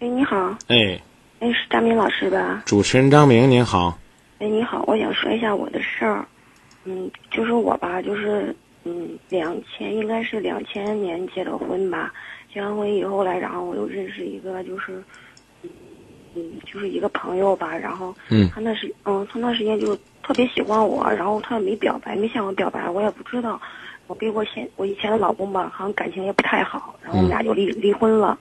哎，你好，哎，哎，是张明老师吧？主持人张明您好，哎，你好，我想说一下我的事儿。嗯，就是我吧，就是嗯，两千应该是两千年结的婚吧。结完婚以后来，然后我又认识一个，就是嗯嗯，就是一个朋友吧。然后嗯他那时嗯，他那时间就特别喜欢我，然后他也没表白，没向我表白，我也不知道。我跟我现我以前的老公吧，好像感情也不太好，然后我们俩就离离婚了。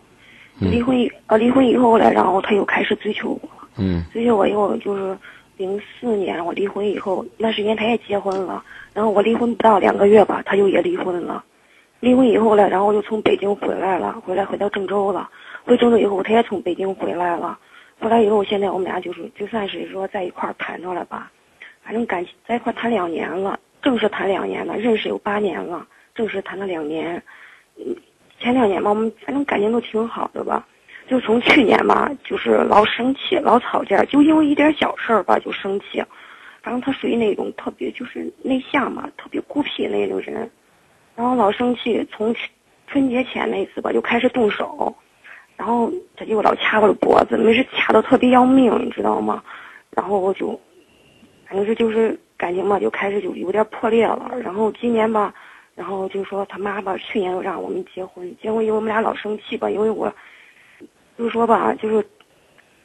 嗯离婚以呃离婚以后来，然后他又开始追求我。嗯追求我以后就是零四年我离婚以后，那时间他也结婚了，然后我离婚不到两个月吧，他就也离婚了。离婚以后呢，然后我就从北京回来了，回来回到郑州了。回郑州以后，他也从北京回来了。回来以后，现在我们俩就是就算是说在一块儿谈着了吧，反正感情在一块儿谈两年了，正式谈两年了，认识有八年了，正式谈了两年。嗯，前两年吧，我们反正感情都挺好的吧。就从去年吧，就是老生气，老吵架，就因为一点小事儿吧就生气。反正他属于那种特别就是内向嘛，特别孤僻那种人，然后老生气。从春节前那次吧，就开始动手，然后他就老掐我的脖子，没事掐的特别要命，你知道吗？然后我就，反正是就是感情吧，就开始就有点破裂了。然后今年吧，然后就说他妈吧，去年又让我们结婚，结婚以后我们俩老生气吧，因为我。就说吧，就是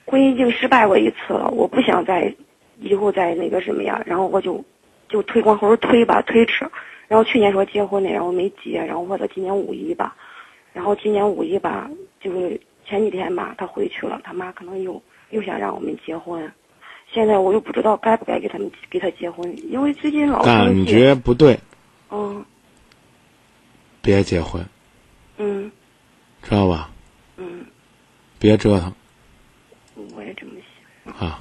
婚姻已经失败过一次了，我不想再以后再那个什么呀，然后我就就推光后推吧，推迟。然后去年说结婚的，然后没结，然后或者今年五一吧，然后今年五一吧，就是前几天吧，他回去了，他妈可能又又想让我们结婚，现在我又不知道该不该给他们给他结婚，因为最近老生感。觉不对，嗯别结婚，嗯。知道吧？嗯，别折腾。我也这么想。啊！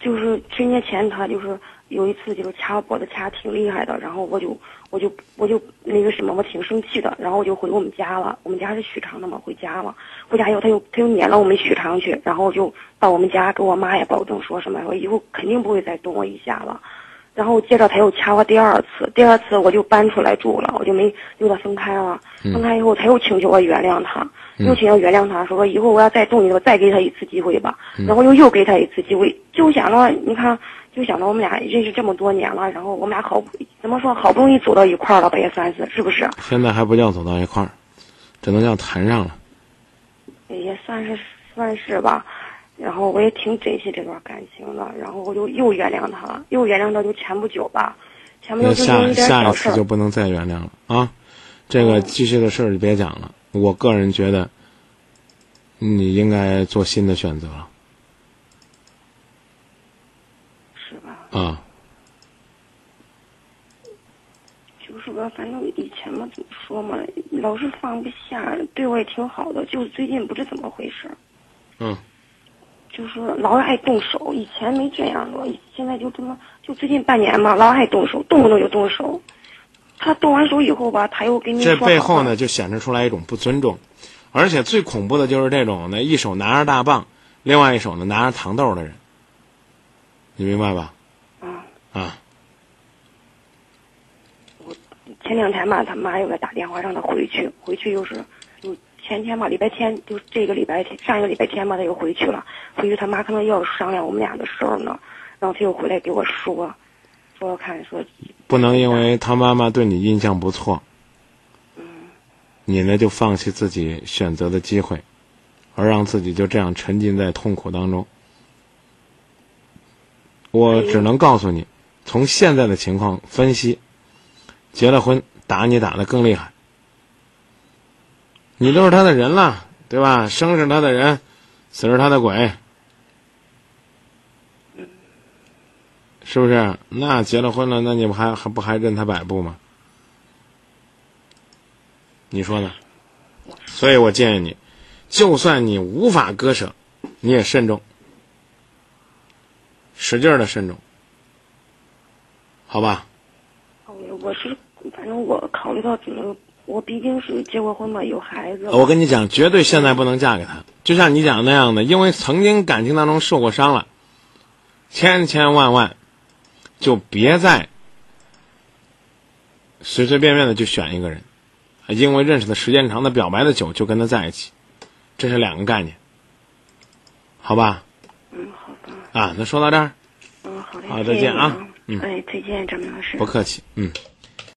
就是春节前他就是有一次就是掐我脖子掐挺厉害的，然后我就我就我就那个什么我挺生气的，然后我就回我们家了，我们家是许昌的嘛，回家了，回家以后他又他又撵了我们许昌去，然后就到我们家给我妈也保证说什么说以后肯定不会再动我一下了，然后接着他又掐我第二次，第二次我就搬出来住了，我就没就跟他分开了，分开以后他又请求我原谅他，又请求原谅他，说说以后我要再动你，我再给他一次机会吧，然后又又给他一次机会，就想着你看，就想着我们俩认识这么多年了，然后我们俩好怎么说好不容易走到一块儿了吧，也算是是不是？现在还不叫走到一块儿，只能叫谈上了。也算是算是吧。然后我也挺珍惜这段感情的，然后我就又原谅他了，又原谅他就前不久吧，前不久就因为一点下一小事儿次就不能再原谅了啊！这个嗯继续的事儿就别讲了。我个人觉得，你应该做新的选择了是吧？啊！就是吧，反正以前嘛，怎么说嘛，老是放不下，对我也挺好的，就是最近不知怎么回事，嗯，就是老爱动手，以前没这样过，现在就这么，就最近半年吧，老爱动手，动不动就动手。他动完手以后吧，他又给你这背后呢，就显示出来一种不尊重，而且最恐怖的就是这种呢，一手拿着大棒，另外一手呢拿着糖豆的人，你明白吧？啊，啊，前两天吧，他妈又给打电话让他回去，回去又是，就前天吧，礼拜天就这个礼拜天，上一个礼拜天吧，他又回去了。回去他妈可能又要商量我们俩的事儿呢，然后他又回来给我说，说看说，不能因为他妈妈对你印象不错，你呢就放弃自己选择的机会，而让自己就这样沉浸在痛苦当中。我只能告诉你，从现在的情况分析，结了婚打你打的更厉害，你都是他的人了，对吧？生是他的人，死是他的鬼，是不是？那结了婚了，那你不还还不还任他摆布吗？你说呢？所以我建议你，就算你无法割舍，你也慎重，使劲的慎重，好吧？我我是反正我考虑到怎么，我毕竟是结过婚嘛，有孩子。我跟你讲，绝对现在不能嫁给他，就像你讲那样的，因为曾经感情当中受过伤了，千千万万就别再随随便便的就选一个人，因为认识的时间长的、表白的久就跟他在一起，这是两个概念，好吧？嗯，好吧。啊，那说到这儿，嗯，好嘞。好再见啊你嗯哎，再见，张明老师。不客气，嗯。